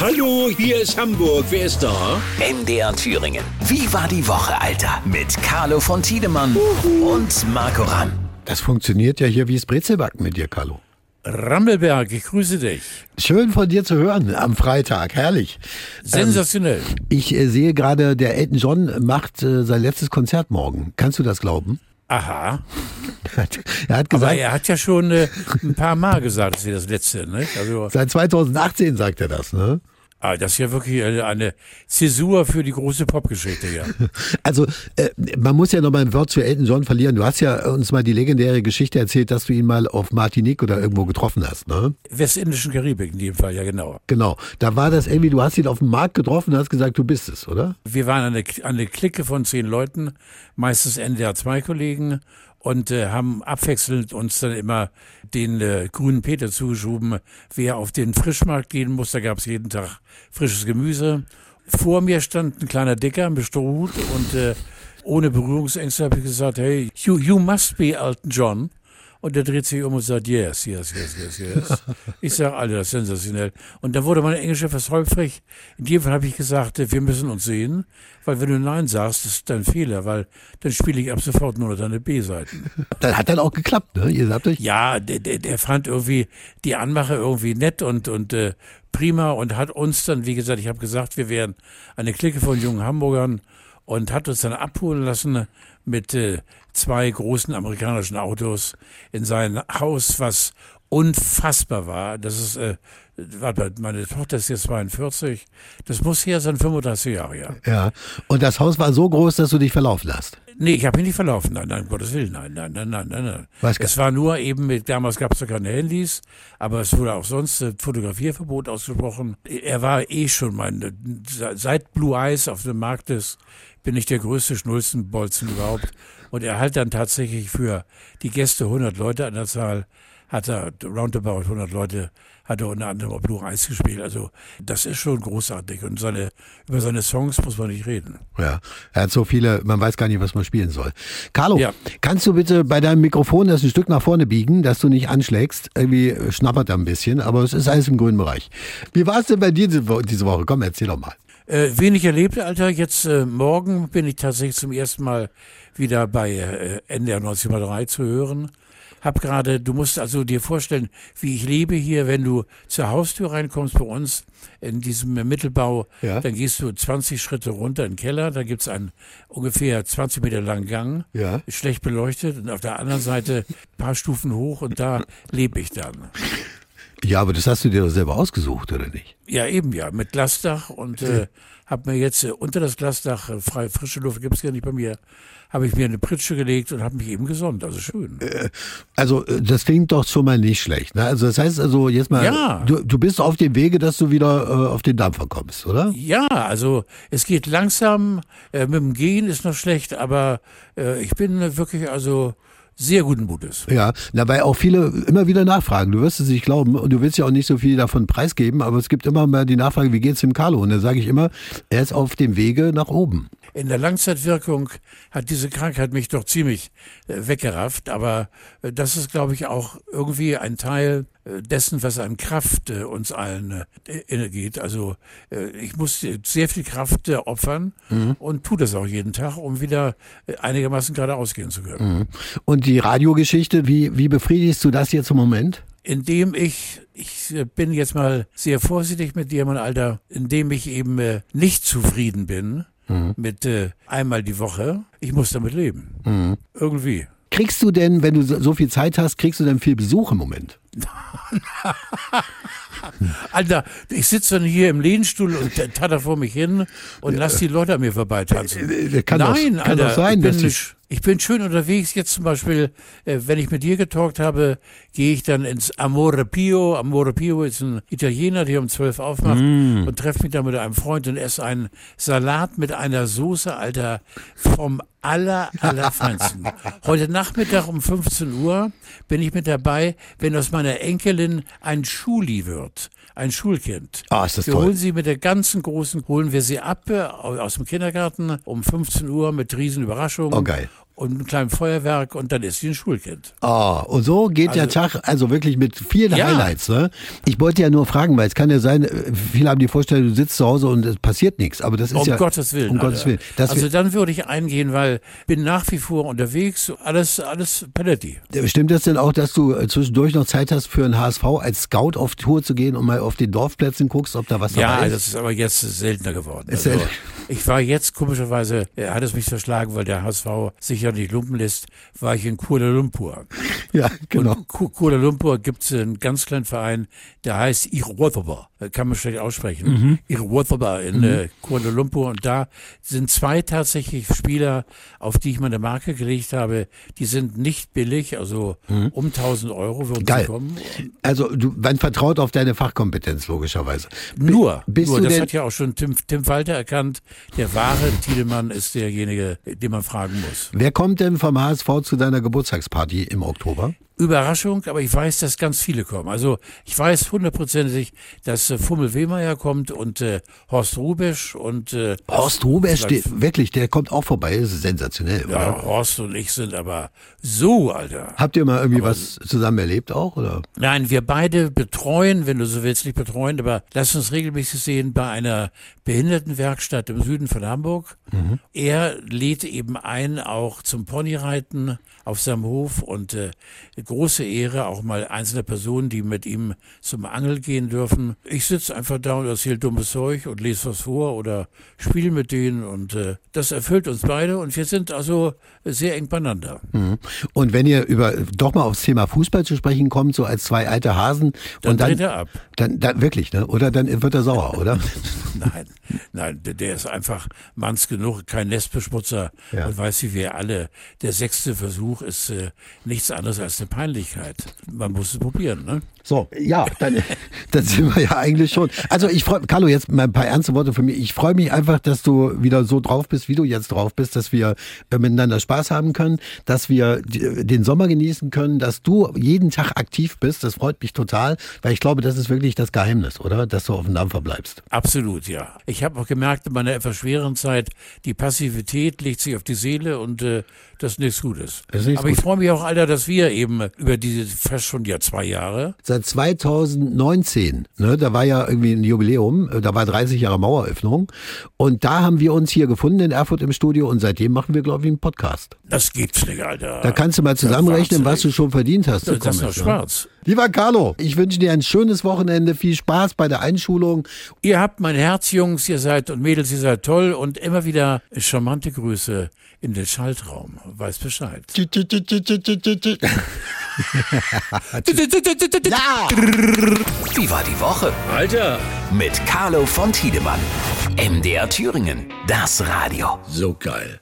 Hallo, hier ist Hamburg. Wer ist da? MDR Thüringen. Wie war die Woche, Alter? Mit Carlo von Tiedemann und Marco Ramm. Das funktioniert ja hier wie das Brezelbacken mit dir, Carlo. Rammelberg, ich grüße dich. Schön von dir zu hören am Freitag, herrlich. Sensationell. Ähm, ich äh, sehe gerade, der Elton John macht äh, sein letztes Konzert morgen. Kannst du das glauben? Aha. er hat gesagt, Aber er hat ja schon äh, ein paar Mal gesagt, das wäre das letzte. Ne? Also, seit 2018 sagt er das, ne? Ah, das ist ja wirklich eine, eine Zäsur für die große Popgeschichte, ja. Also, äh, man muss ja noch mal ein Wort zu Elton John verlieren. Du hast ja uns mal die legendäre Geschichte erzählt, dass du ihn mal auf Martinique oder irgendwo getroffen hast, ne? Westindischen Karibik in dem Fall, ja genau. Genau. Da war das irgendwie, du hast ihn auf dem Markt getroffen und hast gesagt, du bist es, oder? Wir waren eine, eine Clique von zehn Leuten, meistens NDR-2-Kollegen und äh, haben abwechselnd uns dann immer den äh, grünen Peter zugeschoben, wer auf den Frischmarkt gehen muss. Da gab es jeden Tag frisches Gemüse. Vor mir stand ein kleiner Dicker mit Strohhut und äh, ohne Berührungsängste habe ich gesagt, hey, you, you must be Elton John. Und der dreht sich um und sagt, yes, yes, yes, yes, yes. Ich sage, Alter, das ist sensationell. Und dann wurde mein Englisch etwas holprig. In jedem Fall habe ich gesagt, wir müssen uns sehen, weil wenn du Nein sagst, das ist dein Fehler, weil dann spiele ich ab sofort nur noch deine B-Seiten. Das hat dann auch geklappt, ne? Ihr habt euch Ja, der, der, der fand irgendwie die Anmache irgendwie nett und, und äh, prima und hat uns dann, wie gesagt, ich habe gesagt, wir wären eine Clique von jungen Hamburgern und hat uns dann abholen lassen mit äh, zwei großen amerikanischen Autos in sein Haus, was unfassbar war. Das ist, äh, warte, meine Tochter ist jetzt 42. Das muss her sein 35 Jahre, ja. Ja. Und das Haus war so groß, dass du dich verlaufen hast. Nee, ich habe mich nicht verlaufen. Nein, nein, Gottes Willen, nein, nein, nein, nein, nein. nein. Was es war nur eben, mit, damals gab es ja keine Handys, aber es wurde auch sonst äh, Fotografierverbot ausgesprochen. Er war eh schon mein, äh, seit Blue Eyes auf dem Markt ist, bin ich der größte Schnulzenbolzen überhaupt. Und er halt dann tatsächlich für die Gäste 100 Leute an der Zahl, hat er roundabout 100 Leute, hat er unter anderem auch Blue Eyes gespielt. Also das ist schon großartig. Und seine, über seine Songs muss man nicht reden. Ja, er hat so viele, man weiß gar nicht, was man spielen soll. Carlo, Ja. kannst du bitte bei deinem Mikrofon das ein Stück nach vorne biegen, dass du nicht anschlägst? Irgendwie schnappert er ein bisschen, aber es ist alles im grünen Bereich. Wie war es denn bei dir diese Woche? Komm, erzähl doch mal. Äh, wenig erlebt, Alter. Jetzt äh, morgen bin ich tatsächlich zum ersten Mal wieder bei äh, NDR 1903 zu hören. Hab gerade, du musst also dir vorstellen, wie ich lebe hier, wenn du zur Haustür reinkommst bei uns in diesem Mittelbau, Ja. dann gehst du 20 Schritte runter in den Keller, da gibt's einen ungefähr 20 Meter langen Gang, Ja. schlecht beleuchtet und auf der anderen Seite ein paar Stufen hoch und da lebe ich dann. Ja, aber das hast du dir doch selber ausgesucht, oder nicht? Ja, eben ja, mit Glasdach und äh, habe mir jetzt äh, unter das Glasdach, äh, freie frische Luft gibt's ja nicht bei mir, habe ich mir eine Pritsche gelegt und habe mich eben gesonnt, also schön. Also, äh, das klingt doch schon mal nicht schlecht. Ne? Also, das heißt also jetzt mal, Ja. du, du bist auf dem Wege, dass du wieder äh, auf den Dampfer kommst, oder? Ja, also es geht langsam, äh, mit dem Gehen ist noch schlecht, aber äh, ich bin äh, wirklich also sehr guten Mutes. Ja, na, weil auch viele immer wieder nachfragen. Du wirst es nicht glauben und du willst ja auch nicht so viel davon preisgeben, aber es gibt immer mal die Nachfrage, wie geht's dem Carlo? Und da sage ich immer, er ist auf dem Wege nach oben. In der Langzeitwirkung hat diese Krankheit mich doch ziemlich äh, weggerafft, aber äh, das ist, glaube ich, auch irgendwie ein Teil äh, dessen, was an Kraft uns allen äh, innegeht. Also ich muss sehr viel Kraft opfern und tu das auch jeden Tag, um wieder einigermaßen geradeaus gehen zu können. Und die Radiogeschichte, wie, wie befriedigst du das jetzt im Moment? Indem ich, ich bin jetzt mal sehr vorsichtig mit dir, mein Alter, indem ich eben nicht zufrieden bin mit äh, einmal die Woche. Ich muss damit leben. Irgendwie. Kriegst du denn, wenn du so viel Zeit hast, kriegst du denn viel Besuch im Moment? Alter, ich sitze dann hier im Lehnstuhl und tatter vor mich hin und lass die Leute an mir vorbeitanzen. Äh, kann doch- Nein, kann Alter, doch sein, ich, dass bin, die- ich bin schön unterwegs. Jetzt zum Beispiel, äh, wenn ich mit dir getalkt habe, gehe ich dann ins Amore Pio. Amore Pio ist ein Italiener, der um zwölf aufmacht Mm. und treffe mich da mit einem Freund und esse einen Salat mit einer Soße, Alter, vom aller, allerfeinsten. Heute Nachmittag um 15 Uhr bin ich mit dabei, wenn aus meiner Enkelin ein Schuli wird. Ein Schulkind. Ah, ist das wir toll. holen sie mit der ganzen großen, holen wir sie ab äh, aus dem Kindergarten um 15 Uhr mit riesen Überraschungen. Oh, geil. Und einem kleinen Feuerwerk und dann ist sie ein Schulkind. Oh, und so geht der Also- Tag, also wirklich mit vielen Ja. Highlights. Ne? Ich wollte ja nur fragen, weil es kann ja sein, äh, viele haben die Vorstellung, du sitzt zu Hause und es passiert nichts. Aber das ist Um ja Gottes Willen. Um Gottes Alter. Willen. Das also dann würde ich eingehen, weil bin nach wie vor unterwegs, alles, alles Paletti. Stimmt das denn auch, dass du äh, zwischendurch noch Zeit hast, für einen HSV als Scout auf Tour zu gehen und mal auf den Dorfplätzen guckst, ob da was Ja, dabei ist? das ist aber jetzt seltener geworden. Also, ich war jetzt, komischerweise, äh, hat es mich verschlagen, weil der HSV sich ja nicht lumpen lässt, war ich in Kuala Lumpur. ja, genau. Und Ku- Kuala Lumpur gibt es einen ganz kleinen Verein, der heißt Irwothoba. Kann man schlecht aussprechen. Mhm. Irwothoba in äh, Kuala Lumpur. Und da sind zwei tatsächlich Spieler, auf die ich meine Marke gelegt habe. Die sind nicht billig, also um 1000 Euro würden Mhm. Geil. sie kommen. Also du, man vertraut auf deine Fachkompetenz logischerweise. Nur, bist nur du das hat ja auch schon Tim, Tim Walter erkannt. Der wahre Tiedemann ist derjenige, den man fragen muss. Wer kommt denn vom HSV zu deiner Geburtstagsparty im Oktober? Überraschung, aber ich weiß, dass ganz viele kommen. Also ich weiß hundertprozentig, dass äh, Fummel Wehmeier kommt und äh, Horst Rubesch und äh, Horst Rubesch, der, wirklich, der kommt auch vorbei. Das ist sensationell, oder? ja, Horst und ich sind aber so, Alter. Habt ihr mal irgendwie was zusammen erlebt auch, oder? Nein, wir beide betreuen, wenn du so willst, nicht betreuen, aber lass uns regelmäßig sehen bei einer Behindertenwerkstatt im Süden von Hamburg. Er lädt eben ein, auch zum Ponyreiten auf seinem Hof und äh, große Ehre, auch mal einzelne Personen, die mit ihm zum Angel gehen dürfen. Ich sitze einfach da und erzähle dummes Zeug und lese was vor oder spiele mit denen und äh, das erfüllt uns beide und wir sind also sehr eng beieinander. Mhm. Und wenn ihr über doch mal aufs Thema Fußball zu sprechen kommt, so als zwei alte Hasen, Dann und dann, dreht er ab. dann, dann wirklich, ne? Oder dann wird er sauer, oder? Nein, nein, der, ist einfach manns genug, kein Nestbeschmutzer Ja. und weiß wie wir alle. Der sechste Versuch ist äh, nichts anderes als eine Peinlichkeit. Man muss es probieren, ne? So, ja, dann, dann sind wir ja eigentlich schon. Also ich freue, Carlo, jetzt mal ein paar ernste Worte für mich. Ich freue mich einfach, dass du wieder so drauf bist, wie du jetzt drauf bist, dass wir äh, miteinander Spaß haben können, dass wir die- den Sommer genießen können, dass du jeden Tag aktiv bist. Das freut mich total, weil ich glaube, das ist wirklich das Geheimnis, oder? Dass du auf dem Dampfer bleibst. Absolut, ja. Ich habe auch gemerkt in meiner etwas schweren Zeit, die Passivität legt sich auf die Seele und äh, das ist nichts Gutes. Ist nichts Aber ich Gutes. freue mich auch, Alter, dass wir eben über diese fast schon ja zwei Jahre Seit 2019, ne, da war ja irgendwie ein Jubiläum, da war 30 Jahre Maueröffnung und da haben wir uns hier gefunden in Erfurt im Studio und seitdem machen wir, glaube ich, einen Podcast. Das gibt's nicht, Alter. Da kannst du mal zusammenrechnen, was du schon verdient hast. zu Das ist kommen, noch ne? Lieber Carlo, ich wünsche dir ein schönes Wochenende, viel Spaß bei der Einschulung. Ihr habt mein Herz, Jungs, ihr seid und Mädels, ihr seid toll und immer wieder charmante Grüße in den Schaltraum. Weiß Bescheid. Wie war die Woche? Alter, Mit Carlo von Tiedemann. MDR Thüringen. Das Radio. so geil.